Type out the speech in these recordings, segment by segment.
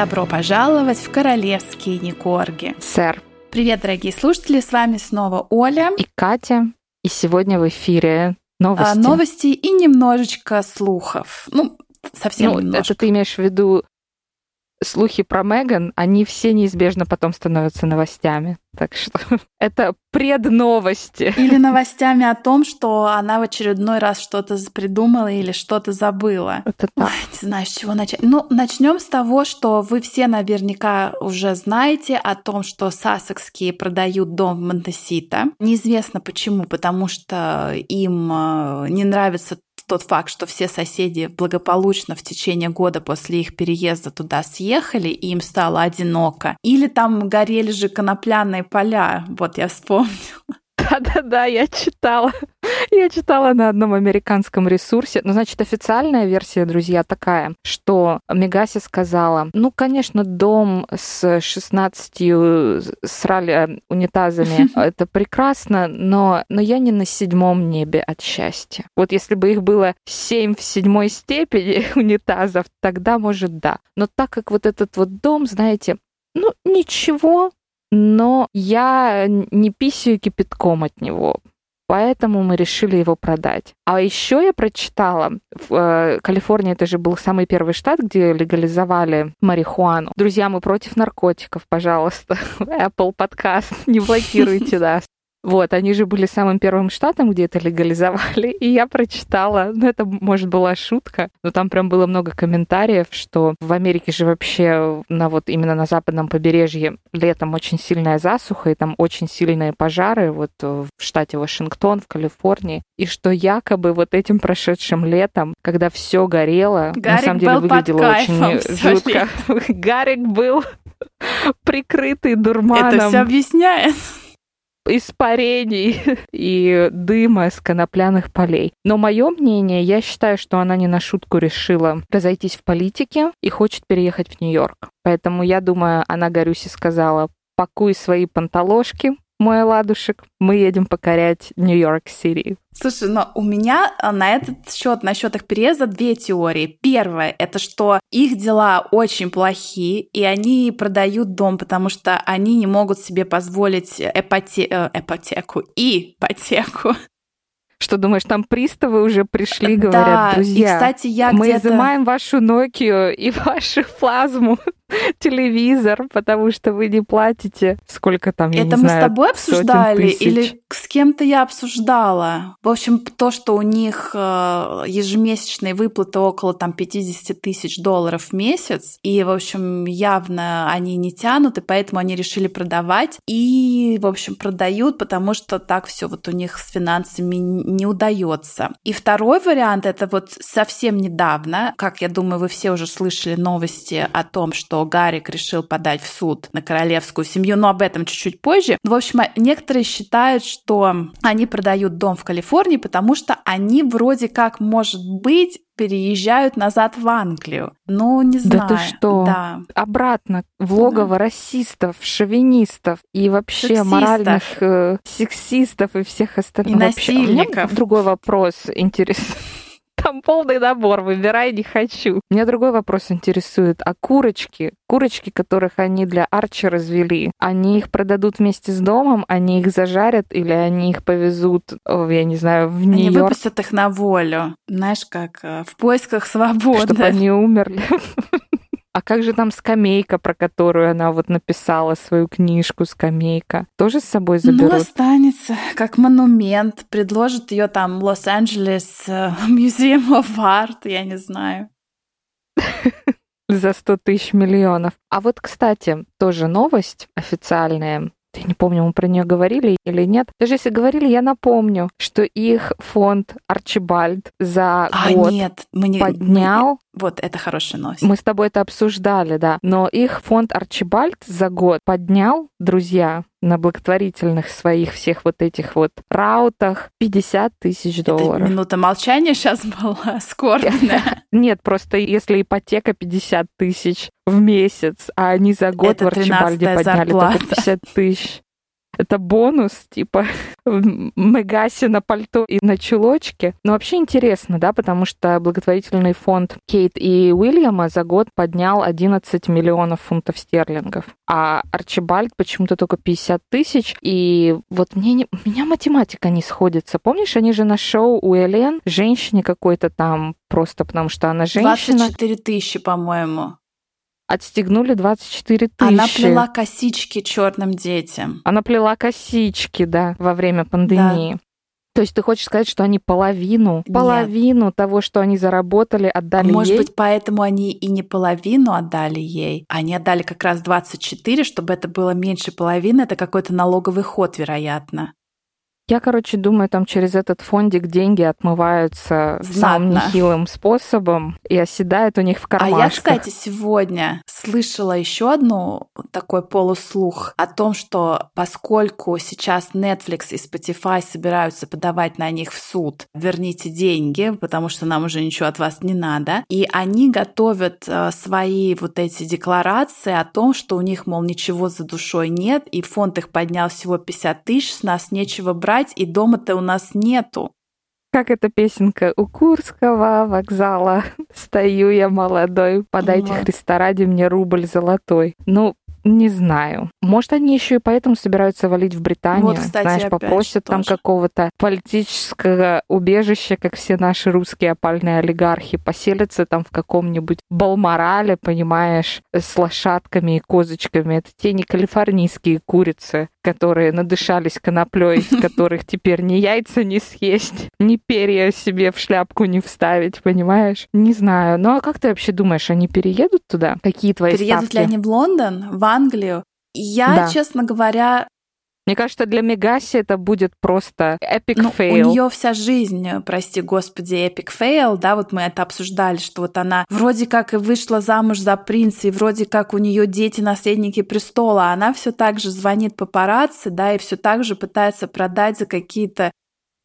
Добро пожаловать в королевские Никорги. Сэр. Привет, дорогие слушатели, с вами снова Оля и Катя. И сегодня в эфире новости. А, новости и немножечко слухов. Ну, совсем ну, немножко. Это ты имеешь в виду слухи про Меган, они все неизбежно потом становятся новостями. Так что это предновости. Или новостями о том, что она в очередной раз что-то придумала или что-то забыла. Это так. Ой, не знаю, с чего начать. Ну, начнем с того, что вы все наверняка уже знаете о том, что сассекские продают дом в Монтесита. Неизвестно почему, потому что им э, не нравится тот факт, что все соседи благополучно в течение года после их переезда туда съехали, и им стало одиноко. Или там горели же конопляные поля, вот я вспомнила. Да-да-да, я читала. Я читала на одном американском ресурсе. Ну, значит, официальная версия, друзья, такая, что Мегаси сказала, ну, конечно, дом с 16 срали э, унитазами, это прекрасно, но, но я не на седьмом небе от счастья. Вот если бы их было семь в седьмой степени унитазов, тогда, может, да. Но так как вот этот вот дом, знаете, ну, ничего, но я не писаю кипятком от него. Поэтому мы решили его продать. А еще я прочитала, в э, Калифорнии это же был самый первый штат, где легализовали марихуану. Друзья, мы против наркотиков, пожалуйста. Apple подкаст, не блокируйте нас. Вот, они же были самым первым штатом, где это легализовали, и я прочитала, ну это, может, была шутка, но там прям было много комментариев, что в Америке же вообще на вот именно на западном побережье летом очень сильная засуха, и там очень сильные пожары, вот в штате Вашингтон, в Калифорнии, и что якобы вот этим прошедшим летом, когда все горело, Гарик на самом деле выглядело очень жутко. Гарик был прикрытый дурманом. Это все объясняет испарений и дыма с конопляных полей. Но мое мнение, я считаю, что она не на шутку решила разойтись в политике и хочет переехать в Нью-Йорк. Поэтому я думаю, она Гарюсе сказала, пакуй свои панталошки, мой ладушек, мы едем покорять Нью-Йорк-Сити. Слушай, но у меня а, на этот счет, насчет их переезда, две теории. Первая — это что их дела очень плохие, и они продают дом, потому что они не могут себе позволить эпоте... Э, ипотеку и ипотеку. Что думаешь, там приставы уже пришли, говорят, да, друзья, и, кстати, я мы изымаем вашу Nokia и вашу плазму, телевизор, потому что вы не платите. Сколько там, я Это не мы знаю, с тобой обсуждали или с кем-то я обсуждала? В общем, то, что у них э, ежемесячные выплаты около там 50 тысяч долларов в месяц, и, в общем, явно они не тянут, и поэтому они решили продавать. И, в общем, продают, потому что так все вот у них с финансами не удается. И второй вариант это вот совсем недавно, как я думаю, вы все уже слышали новости о том, что Гарик решил подать в суд на королевскую семью, но об этом чуть-чуть позже. В общем, некоторые считают, что они продают дом в Калифорнии, потому что они вроде как, может быть, переезжают назад в Англию. Ну, не знаю. Да ты что? Да. Обратно в логово да. расистов, шовинистов и вообще сексистов. моральных э, сексистов и всех остальных. И насильников. другой вопрос интересный. Там полный набор, выбирай, не хочу. Меня другой вопрос интересует. А курочки, курочки, которых они для Арчи развели, они их продадут вместе с домом, они их зажарят или они их повезут, я не знаю, в Нью-Йорк? Они выпустят их на волю. Знаешь, как э, в поисках свободы. Чтобы они умерли. А как же там скамейка, про которую она вот написала свою книжку «Скамейка»? Тоже с собой ну, заберут? Ну, останется как монумент. Предложит ее там Лос-Анджелес э, Museum of Art, я не знаю. За 100 тысяч миллионов. А вот, кстати, тоже новость официальная. Я не помню, мы про нее говорили или нет. Даже если говорили, я напомню, что их фонд Арчибальд за а, год нет, мы не, поднял вот, это хорошая новость. Мы с тобой это обсуждали, да. Но их фонд Арчибальд за год поднял, друзья, на благотворительных своих всех вот этих вот раутах 50 тысяч долларов. Это минута молчания сейчас была скорбная. Нет, просто если ипотека 50 тысяч в месяц, а они за год в Арчибальде подняли только 50 тысяч это бонус, типа, в Мегасе на пальто и на чулочке. Но вообще интересно, да, потому что благотворительный фонд Кейт и Уильяма за год поднял 11 миллионов фунтов стерлингов, а Арчибальд почему-то только 50 тысяч. И вот мне не, у меня математика не сходится. Помнишь, они же на шоу у Элен женщине какой-то там просто потому что она женщина. 24 тысячи, по-моему отстегнули 24 тысячи. Она плела косички черным детям. Она плела косички, да, во время пандемии. Да. То есть ты хочешь сказать, что они половину, Нет. половину того, что они заработали, отдали Может ей? быть, поэтому они и не половину отдали ей. Они отдали как раз 24, чтобы это было меньше половины. Это какой-то налоговый ход, вероятно. Я, короче, думаю, там через этот фондик деньги отмываются самым нехилым способом и оседают у них в кармашках. А я, кстати, сегодня слышала еще одну такой полуслух о том, что поскольку сейчас Netflix и Spotify собираются подавать на них в суд, верните деньги, потому что нам уже ничего от вас не надо, и они готовят э, свои вот эти декларации о том, что у них, мол, ничего за душой нет, и фонд их поднял всего 50 тысяч, с нас нечего брать, спать, и дома-то у нас нету. Как эта песенка «У Курского вокзала стою я молодой, подайте вот. Христа ради мне рубль золотой». Ну, не знаю. Может, они еще и поэтому собираются валить в Британию. Вот, кстати, Знаешь, попросят там какого-то политического убежища, как все наши русские опальные олигархи, поселятся там в каком-нибудь Балморале, понимаешь, с лошадками и козочками. Это те не калифорнийские курицы, которые надышались коноплей, которых теперь ни яйца не съесть, ни перья себе в шляпку не вставить, понимаешь? Не знаю. Ну а как ты вообще думаешь, они переедут туда? Какие твои Переедут ставки? ли они в Лондон, в Англию? Я, да. честно говоря, мне кажется, для Мегаси это будет просто epic ну, fail. У нее вся жизнь, прости господи, epic fail, да, вот мы это обсуждали, что вот она вроде как и вышла замуж за принца, и вроде как у нее дети наследники престола, а она все так же звонит папарацци, да, и все так же пытается продать за какие-то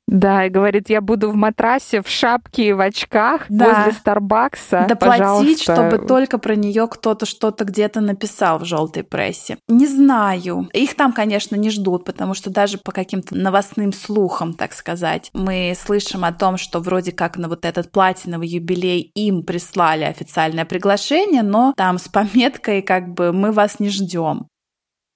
да, и говорит, я буду в матрасе, в шапке и в очках да. возле Старбакса. Доплатить, чтобы только про нее кто-то что-то где-то написал в желтой прессе. Не знаю. Их там, конечно, не ждут, потому что даже по каким-то новостным слухам, так сказать, мы слышим о том, что вроде как на вот этот платиновый юбилей им прислали официальное приглашение, но там с пометкой как бы мы вас не ждем.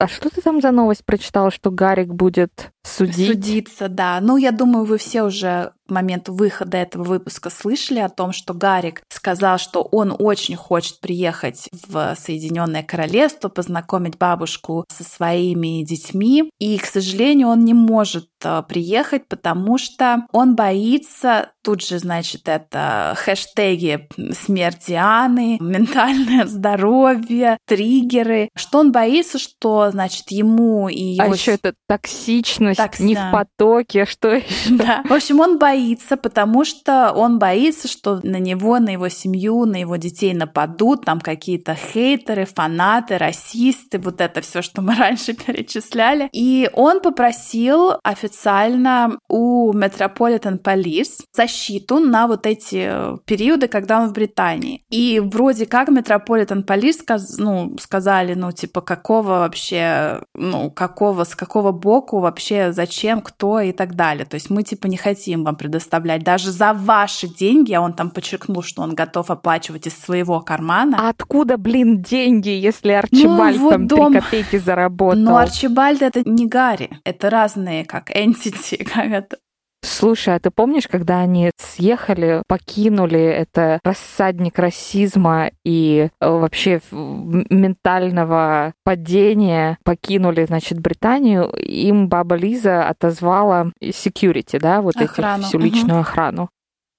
А что ты там за новость прочитала, что Гарик будет судить? Судиться, да. Ну, я думаю, вы все уже к моменту выхода этого выпуска слышали о том, что Гарик сказал, что он очень хочет приехать в Соединенное Королевство, познакомить бабушку со своими детьми. И, к сожалению, он не может э, приехать, потому что он боится, тут же, значит, это хэштеги смерти Анны, ментальное здоровье, триггеры, что он боится, что, значит, ему и его... А еще это токсичность, Токс... не в потоке, что еще? Да. В общем, он боится боится, потому что он боится, что на него, на его семью, на его детей нападут, там какие-то хейтеры, фанаты, расисты, вот это все, что мы раньше перечисляли. И он попросил официально у Metropolitan Police защиту на вот эти э, периоды, когда он в Британии. И вроде как Metropolitan Police сказ ну, сказали, ну, типа, какого вообще, ну, какого, с какого боку вообще, зачем, кто и так далее. То есть мы, типа, не хотим вам предоставлять даже за ваши деньги, а он там подчеркнул, что он готов оплачивать из своего кармана. А откуда, блин, деньги, если Арчибальд ну, там дом... 3 копейки заработал? Но Арчибальд это не Гарри, это разные как entity, как это Слушай, а ты помнишь, когда они съехали, покинули это рассадник расизма и э, вообще ментального падения, покинули, значит, Британию, им баба Лиза отозвала security, да, вот охрану. этих, всю личную угу. охрану.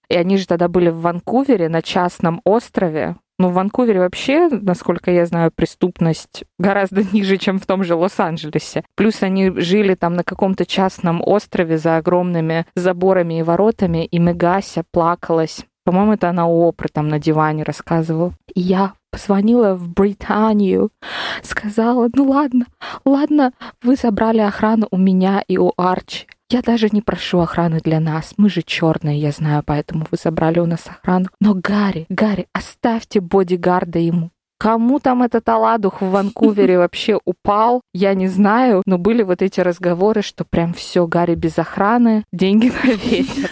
И они же тогда были в Ванкувере на частном острове, ну, в Ванкувере вообще, насколько я знаю, преступность гораздо ниже, чем в том же Лос-Анджелесе. Плюс они жили там на каком-то частном острове за огромными заборами и воротами, и Мегася плакалась. По-моему, это она Опры там на диване рассказывала. И я позвонила в Британию, сказала, ну ладно, ладно, вы забрали охрану у меня и у Арчи. Я даже не прошу охраны для нас. Мы же черные, я знаю, поэтому вы забрали у нас охрану. Но Гарри, Гарри, оставьте бодигарда ему. Кому там этот оладух в Ванкувере вообще упал, я не знаю, но были вот эти разговоры, что прям все Гарри без охраны, деньги на ветер.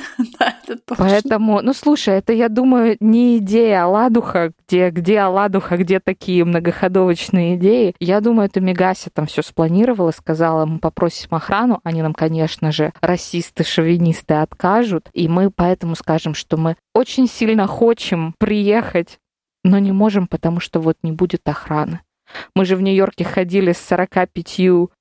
Поэтому, ну слушай, это, я думаю, не идея оладуха, где, где оладуха, где такие многоходовочные идеи. Я думаю, это Мегаси там все спланировала, сказала, мы попросим охрану, они нам, конечно же, расисты, шовинисты откажут, и мы поэтому скажем, что мы очень сильно хотим приехать но не можем, потому что вот не будет охраны. Мы же в Нью-Йорке ходили с 45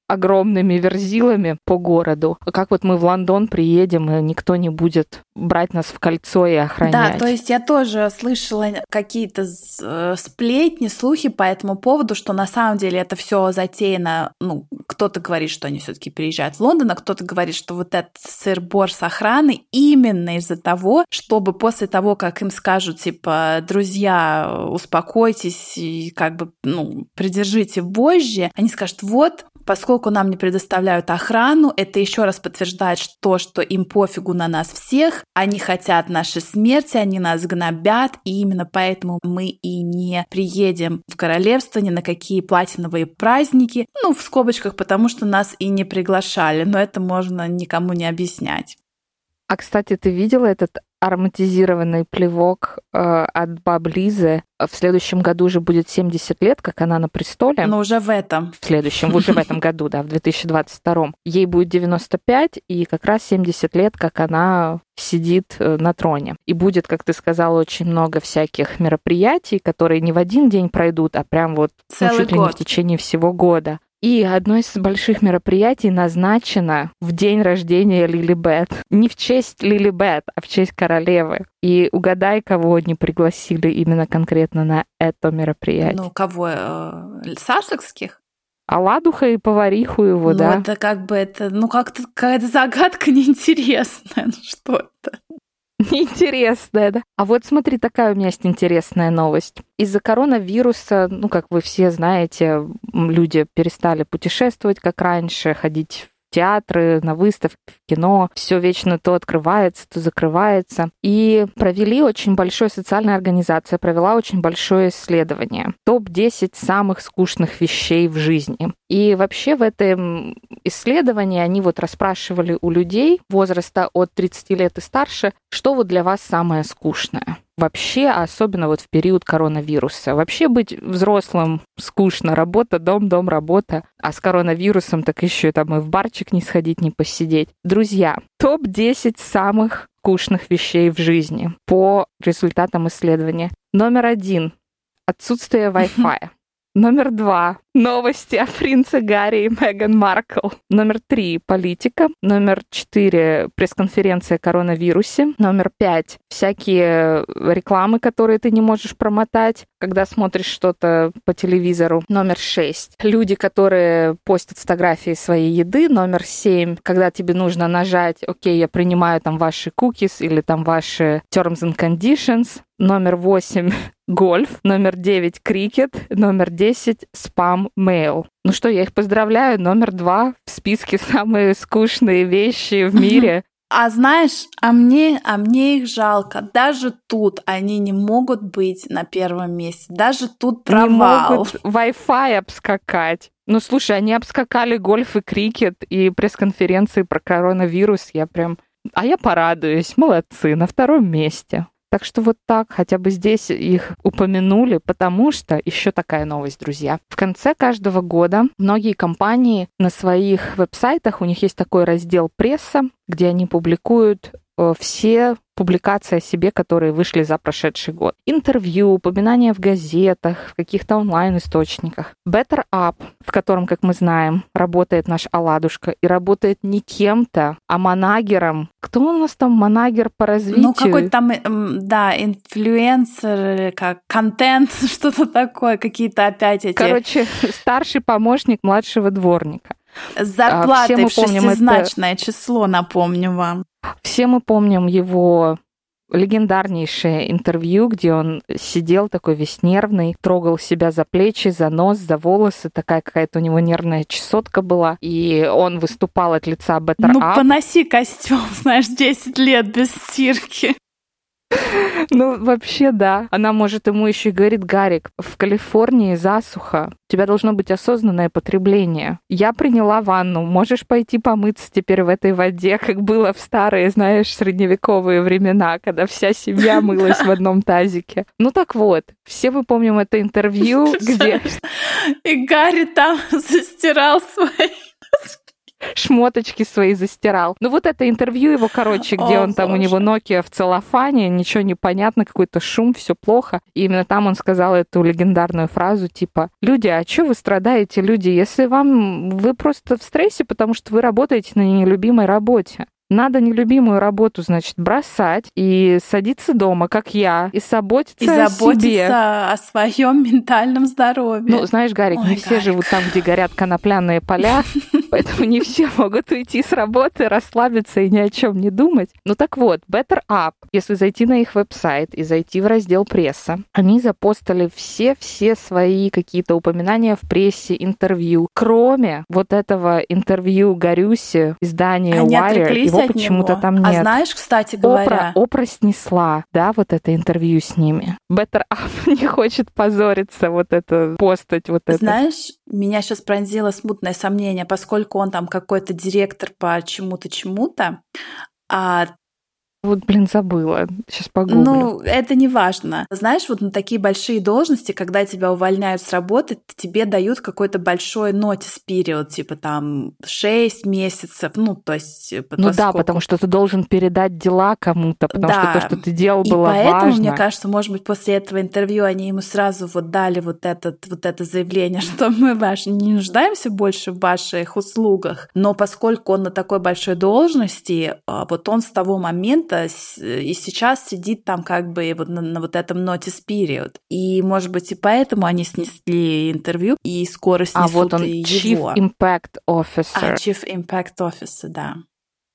огромными верзилами по городу. Как вот мы в Лондон приедем, и никто не будет брать нас в кольцо и охранять. Да, то есть я тоже слышала какие-то э, сплетни, слухи по этому поводу, что на самом деле это все затеяно, ну, кто-то говорит, что они все-таки приезжают в Лондон, а кто-то говорит, что вот этот сыр-бор с охраной именно из-за того, чтобы после того, как им скажут, типа, друзья, успокойтесь и как бы, ну, придержите вожжи, они скажут, вот, Поскольку нам не предоставляют охрану, это еще раз подтверждает то, что им пофигу на нас всех, они хотят нашей смерти, они нас гнобят, и именно поэтому мы и не приедем в королевство ни на какие платиновые праздники, ну, в скобочках, потому что нас и не приглашали, но это можно никому не объяснять. А, кстати, ты видела этот ароматизированный плевок э, от Баблизы. В следующем году уже будет 70 лет, как она на престоле. Но уже в этом. В следующем, уже в этом году, да, в 2022. Ей будет 95, и как раз 70 лет, как она сидит э, на троне. И будет, как ты сказала, очень много всяких мероприятий, которые не в один день пройдут, а прям вот ну, чуть ли не в течение всего года. И одно из больших мероприятий назначено в день рождения Лили Бет. Не в честь Лили Бет, а в честь королевы. И угадай, кого они пригласили именно конкретно на это мероприятие. Ну, кого? Э, Сассекских? Аладуха и повариху его, ну, да? это как бы это, ну как-то какая-то загадка неинтересная. Ну что это? Интересная, да? А вот смотри, такая у меня есть интересная новость. Из-за коронавируса, ну, как вы все знаете, люди перестали путешествовать, как раньше, ходить театры, на выставки, в кино. Все вечно то открывается, то закрывается. И провели очень большое, социальная организация провела очень большое исследование. Топ-10 самых скучных вещей в жизни. И вообще в этом исследовании они вот расспрашивали у людей возраста от 30 лет и старше, что вот для вас самое скучное вообще, особенно вот в период коронавируса. Вообще быть взрослым скучно. Работа, дом, дом, работа. А с коронавирусом так еще там и в барчик не сходить, не посидеть. Друзья, топ-10 самых скучных вещей в жизни по результатам исследования. Номер один. Отсутствие Wi-Fi. Номер два. Новости о принце Гарри и Меган Маркл. Номер три. Политика. Номер четыре. Пресс-конференция о коронавирусе. Номер пять. Всякие рекламы, которые ты не можешь промотать, когда смотришь что-то по телевизору. Номер шесть. Люди, которые постят фотографии своей еды. Номер семь. Когда тебе нужно нажать, окей, я принимаю там ваши cookies или там ваши terms and conditions. Номер восемь гольф, номер 9 крикет, номер 10 спам мейл. Ну что, я их поздравляю, номер два в списке самые скучные вещи в мире. А знаешь, а мне, а мне их жалко. Даже тут они не могут быть на первом месте. Даже тут провал. Не могут Wi-Fi обскакать. Ну, слушай, они обскакали гольф и крикет и пресс-конференции про коронавирус. Я прям... А я порадуюсь. Молодцы, на втором месте. Так что вот так, хотя бы здесь их упомянули, потому что еще такая новость, друзья. В конце каждого года многие компании на своих веб-сайтах, у них есть такой раздел пресса, где они публикуют все публикации о себе, которые вышли за прошедший год. Интервью, упоминания в газетах, в каких-то онлайн-источниках. Better Up, в котором, как мы знаем, работает наш Аладушка, и работает не кем-то, а манагером. Кто у нас там манагер по развитию? Ну, какой-то там, да, инфлюенсер, как контент, что-то такое, какие-то опять эти... Короче, старший помощник младшего дворника. С зарплатой в шестизначное это... число, напомню вам. Все мы помним его легендарнейшее интервью, где он сидел такой весь нервный, трогал себя за плечи, за нос, за волосы, такая какая-то у него нервная чесотка была, и он выступал от лица Better Ну, поноси костюм, знаешь, 10 лет без стирки. Ну, вообще, да. Она может ему еще и говорит, Гарик, в Калифорнии засуха. У тебя должно быть осознанное потребление. Я приняла ванну. Можешь пойти помыться теперь в этой воде, как было в старые, знаешь, средневековые времена, когда вся семья мылась в одном тазике. Ну так вот, все мы помним это интервью, где... И Гарри там застирал свои шмоточки свои застирал. Ну вот это интервью его, короче, где О, он там, боже. у него Nokia в целлофане, ничего не понятно, какой-то шум, все плохо. И именно там он сказал эту легендарную фразу, типа, люди, а что вы страдаете, люди, если вам, вы просто в стрессе, потому что вы работаете на нелюбимой работе. Надо нелюбимую работу, значит, бросать и садиться дома, как я, и заботиться, и о заботиться себе. о своем ментальном здоровье. Ну, знаешь, Гарик, Ой, не Гарик. все живут там, где горят конопляные поля, поэтому не все могут уйти с работы, расслабиться и ни о чем не думать. Ну так вот, Better Up, если зайти на их веб-сайт и зайти в раздел пресса, они запостили все-все свои какие-то упоминания в прессе, интервью, кроме вот этого интервью Гарюси, издания Они Wire, его почему-то там а нет. А знаешь, кстати говоря... Опра, Опра снесла, да, вот это интервью с ними. Better Up не хочет позориться, вот это, постать вот это. Знаешь, меня сейчас пронзило смутное сомнение, поскольку он там какой-то директор по чему-то чему-то, а вот, блин, забыла. Сейчас погуглю. Ну, это не важно. Знаешь, вот на такие большие должности, когда тебя увольняют с работы, тебе дают какой-то большой нотис период, типа там 6 месяцев, ну, то есть... Э, ну да, потому что ты должен передать дела кому-то, потому да. что то, что ты делал, И было поэтому, важно. мне кажется, может быть, после этого интервью они ему сразу вот дали вот, этот, вот это заявление, что мы ваш, не нуждаемся больше в ваших услугах, но поскольку он на такой большой должности, а, вот он с того момента момента и сейчас сидит там как бы вот на, на вот этом notice period. И, может быть, и поэтому они снесли интервью и скоро снесут А вот он его. Chief Impact Officer. А, Chief Impact Officer, да.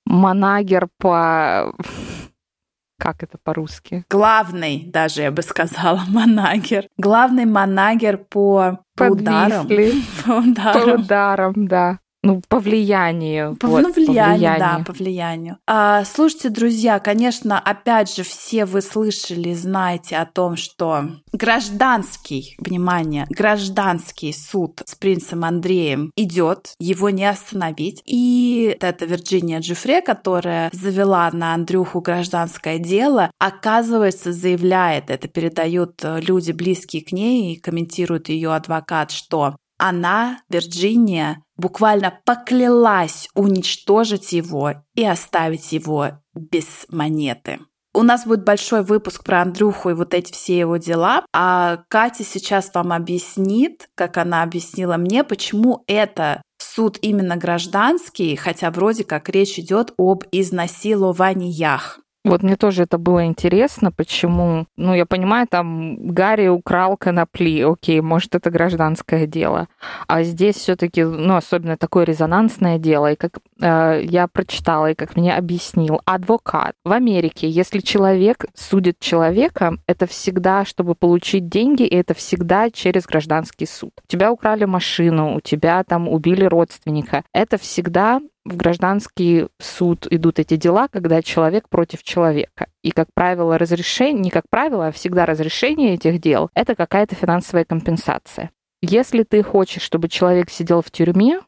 Манагер по... Как это по-русски? Главный, даже я бы сказала, манагер. Главный манагер по, по ударам. По ударам. По ударам, да ну, по влиянию. По, вот, ну, влиянию, по влиянию, да, по влиянию. А, слушайте, друзья, конечно, опять же, все вы слышали, знаете о том, что гражданский, внимание, гражданский суд с принцем Андреем идет, его не остановить. И это Вирджиния Джифре, которая завела на Андрюху гражданское дело, оказывается, заявляет, это передают люди, близкие к ней, и комментирует ее адвокат, что она, Вирджиния, буквально поклялась уничтожить его и оставить его без монеты. У нас будет большой выпуск про Андрюху и вот эти все его дела, а Катя сейчас вам объяснит, как она объяснила мне, почему это суд именно гражданский, хотя вроде как речь идет об изнасилованиях. Вот мне тоже это было интересно, почему, ну, я понимаю, там Гарри украл конопли, окей, может, это гражданское дело. А здесь все таки ну, особенно такое резонансное дело, и как э, я прочитала, и как мне объяснил адвокат. В Америке, если человек судит человека, это всегда, чтобы получить деньги, и это всегда через гражданский суд. У тебя украли машину, у тебя там убили родственника. Это всегда в гражданский суд идут эти дела, когда человек против человека. И, как правило, разрешение, не как правило, а всегда разрешение этих дел — это какая-то финансовая компенсация. Если ты хочешь, чтобы человек сидел в тюрьме,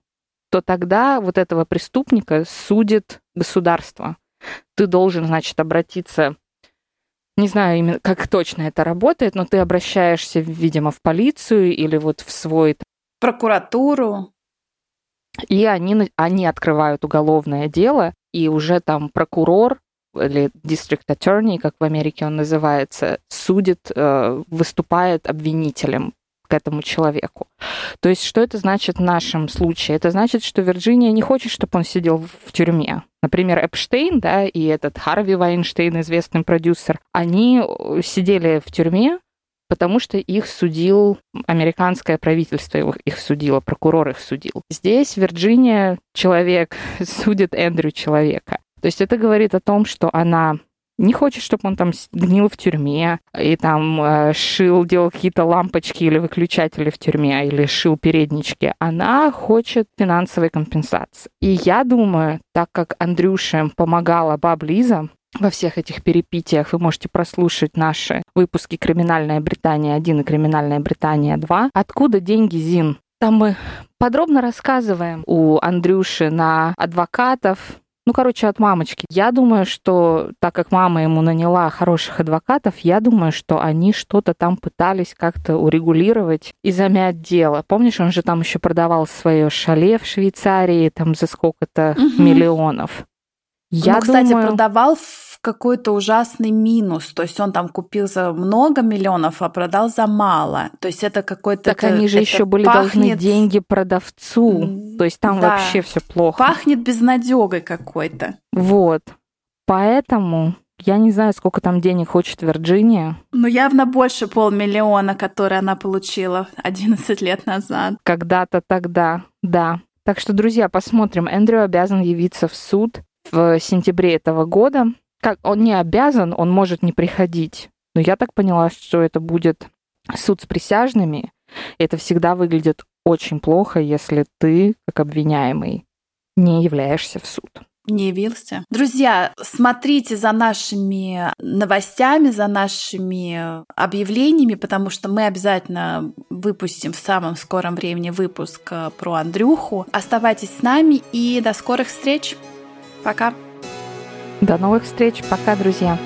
то тогда вот этого преступника судит государство. Ты должен, значит, обратиться не знаю, именно как точно это работает, но ты обращаешься, видимо, в полицию или вот в свой... Прокуратуру. И они, они открывают уголовное дело, и уже там прокурор или district attorney, как в Америке он называется, судит, э, выступает обвинителем к этому человеку. То есть что это значит в нашем случае? Это значит, что Вирджиния не хочет, чтобы он сидел в тюрьме. Например, Эпштейн, да, и этот Харви Вайнштейн, известный продюсер, они сидели в тюрьме, потому что их судил американское правительство, их судило, прокурор их судил. Здесь Вирджиния человек судит Эндрю человека. То есть это говорит о том, что она не хочет, чтобы он там гнил в тюрьме и там э, шил, делал какие-то лампочки или выключатели в тюрьме, или шил переднички. Она хочет финансовой компенсации. И я думаю, так как Андрюше помогала баб Лиза, во всех этих перипетиях вы можете прослушать наши выпуски «Криминальная Британия 1» и «Криминальная Британия 2». Откуда деньги, Зин? Там мы подробно рассказываем у Андрюши на адвокатов, ну, короче, от мамочки. Я думаю, что так как мама ему наняла хороших адвокатов, я думаю, что они что-то там пытались как-то урегулировать и замять дело. Помнишь, он же там еще продавал свое шале в Швейцарии там за сколько-то угу. миллионов. Я ну, кстати, думаю... продавал в какой-то ужасный минус. То есть он там купил за много миллионов, а продал за мало. То есть это какой-то... Так это, они же еще были пахнет... должны деньги продавцу. То есть там да. вообще все плохо. Пахнет безнадегой какой-то. Вот. Поэтому я не знаю, сколько там денег хочет Вирджиния. Ну, явно больше полмиллиона, которые она получила 11 лет назад. Когда-то тогда, да. Так что, друзья, посмотрим. Эндрю обязан явиться в суд в сентябре этого года. Как он не обязан, он может не приходить. Но я так поняла, что это будет суд с присяжными. Это всегда выглядит очень плохо, если ты, как обвиняемый, не являешься в суд не явился. Друзья, смотрите за нашими новостями, за нашими объявлениями, потому что мы обязательно выпустим в самом скором времени выпуск э, про Андрюху. Оставайтесь с нами и до скорых встреч! Пока. До новых встреч. Пока, друзья.